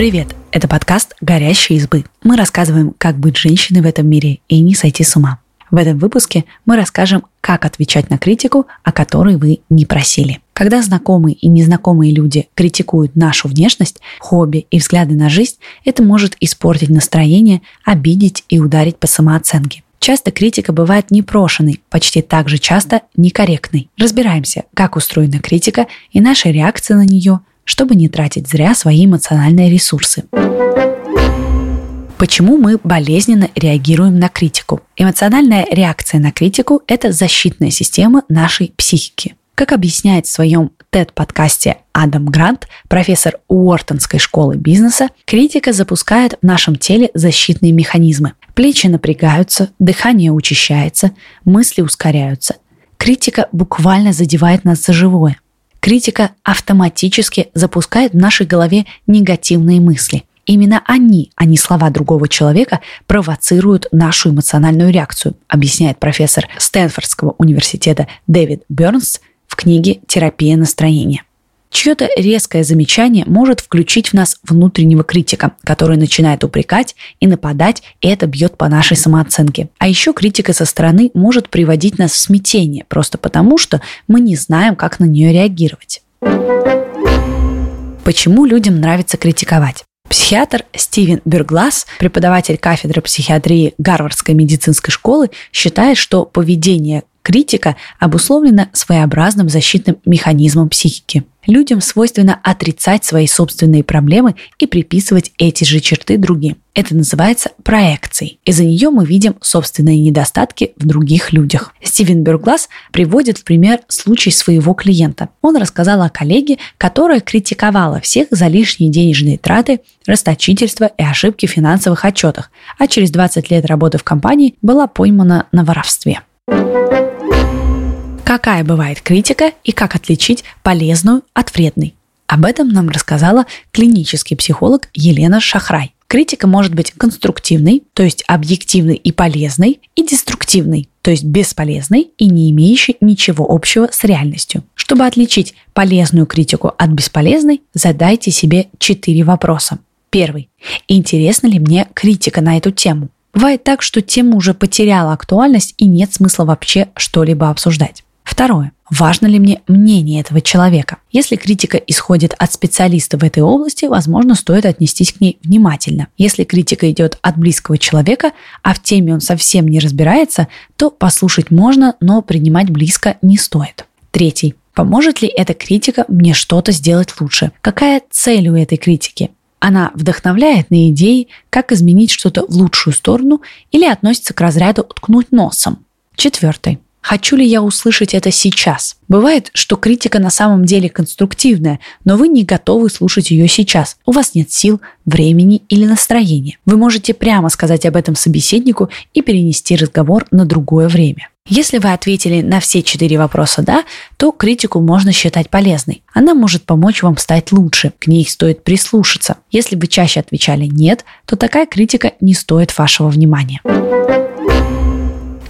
Привет! Это подкаст «Горящие избы». Мы рассказываем, как быть женщиной в этом мире и не сойти с ума. В этом выпуске мы расскажем, как отвечать на критику, о которой вы не просили. Когда знакомые и незнакомые люди критикуют нашу внешность, хобби и взгляды на жизнь, это может испортить настроение, обидеть и ударить по самооценке. Часто критика бывает непрошенной, почти так же часто некорректной. Разбираемся, как устроена критика и наша реакция на нее, чтобы не тратить зря свои эмоциональные ресурсы. Почему мы болезненно реагируем на критику? Эмоциональная реакция на критику – это защитная система нашей психики. Как объясняет в своем TED-подкасте Адам Грант, профессор Уортонской школы бизнеса, критика запускает в нашем теле защитные механизмы. Плечи напрягаются, дыхание учащается, мысли ускоряются. Критика буквально задевает нас за живое. Критика автоматически запускает в нашей голове негативные мысли. Именно они, а не слова другого человека, провоцируют нашу эмоциональную реакцию, объясняет профессор Стэнфордского университета Дэвид Бернс в книге «Терапия настроения». Чье-то резкое замечание может включить в нас внутреннего критика, который начинает упрекать и нападать, и это бьет по нашей самооценке. А еще критика со стороны может приводить нас в смятение, просто потому что мы не знаем, как на нее реагировать. Почему людям нравится критиковать? Психиатр Стивен Бюрглас, преподаватель кафедры психиатрии Гарвардской медицинской школы, считает, что поведение критика обусловлена своеобразным защитным механизмом психики. Людям свойственно отрицать свои собственные проблемы и приписывать эти же черты другим. Это называется проекцией. Из-за нее мы видим собственные недостатки в других людях. Стивен Бюрглас приводит в пример случай своего клиента. Он рассказал о коллеге, которая критиковала всех за лишние денежные траты, расточительство и ошибки в финансовых отчетах, а через 20 лет работы в компании была поймана на воровстве. Какая бывает критика и как отличить полезную от вредной? Об этом нам рассказала клинический психолог Елена Шахрай. Критика может быть конструктивной, то есть объективной и полезной, и деструктивной, то есть бесполезной и не имеющей ничего общего с реальностью. Чтобы отличить полезную критику от бесполезной, задайте себе четыре вопроса. Первый. Интересна ли мне критика на эту тему? Бывает так, что тема уже потеряла актуальность и нет смысла вообще что-либо обсуждать. Второе. Важно ли мне мнение этого человека? Если критика исходит от специалиста в этой области, возможно, стоит отнестись к ней внимательно. Если критика идет от близкого человека, а в теме он совсем не разбирается, то послушать можно, но принимать близко не стоит. Третий. Поможет ли эта критика мне что-то сделать лучше? Какая цель у этой критики? Она вдохновляет на идеи, как изменить что-то в лучшую сторону или относится к разряду «ткнуть носом». Четвертый. Хочу ли я услышать это сейчас? Бывает, что критика на самом деле конструктивная, но вы не готовы слушать ее сейчас. У вас нет сил, времени или настроения. Вы можете прямо сказать об этом собеседнику и перенести разговор на другое время. Если вы ответили на все четыре вопроса «да», то критику можно считать полезной. Она может помочь вам стать лучше, к ней стоит прислушаться. Если вы чаще отвечали «нет», то такая критика не стоит вашего внимания.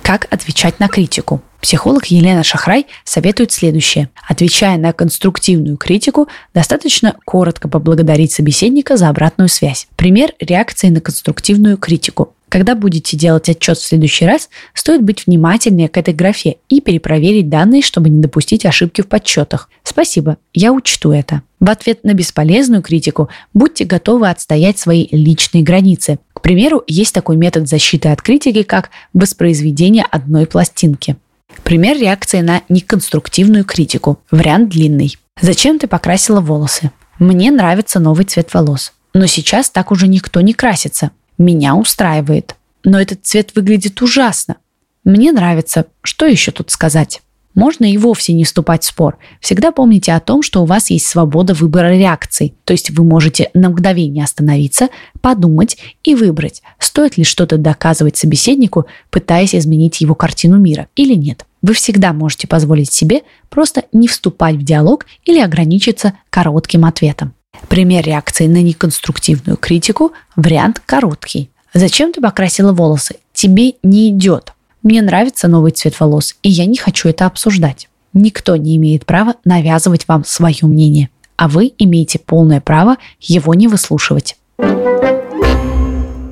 Как отвечать на критику? Психолог Елена Шахрай советует следующее. Отвечая на конструктивную критику, достаточно коротко поблагодарить собеседника за обратную связь. Пример реакции на конструктивную критику. Когда будете делать отчет в следующий раз, стоит быть внимательнее к этой графе и перепроверить данные, чтобы не допустить ошибки в подсчетах. Спасибо, я учту это. В ответ на бесполезную критику будьте готовы отстоять свои личные границы. К примеру, есть такой метод защиты от критики, как воспроизведение одной пластинки. Пример реакции на неконструктивную критику. Вариант длинный. Зачем ты покрасила волосы? Мне нравится новый цвет волос. Но сейчас так уже никто не красится меня устраивает. Но этот цвет выглядит ужасно. Мне нравится. Что еще тут сказать? Можно и вовсе не вступать в спор. Всегда помните о том, что у вас есть свобода выбора реакций. То есть вы можете на мгновение остановиться, подумать и выбрать, стоит ли что-то доказывать собеседнику, пытаясь изменить его картину мира или нет. Вы всегда можете позволить себе просто не вступать в диалог или ограничиться коротким ответом. Пример реакции на неконструктивную критику – вариант короткий. Зачем ты покрасила волосы? Тебе не идет. Мне нравится новый цвет волос, и я не хочу это обсуждать. Никто не имеет права навязывать вам свое мнение, а вы имеете полное право его не выслушивать.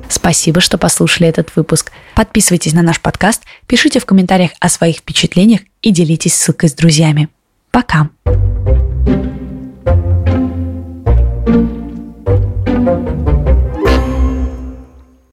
Спасибо, что послушали этот выпуск. Подписывайтесь на наш подкаст, пишите в комментариях о своих впечатлениях и делитесь ссылкой с друзьями. Пока!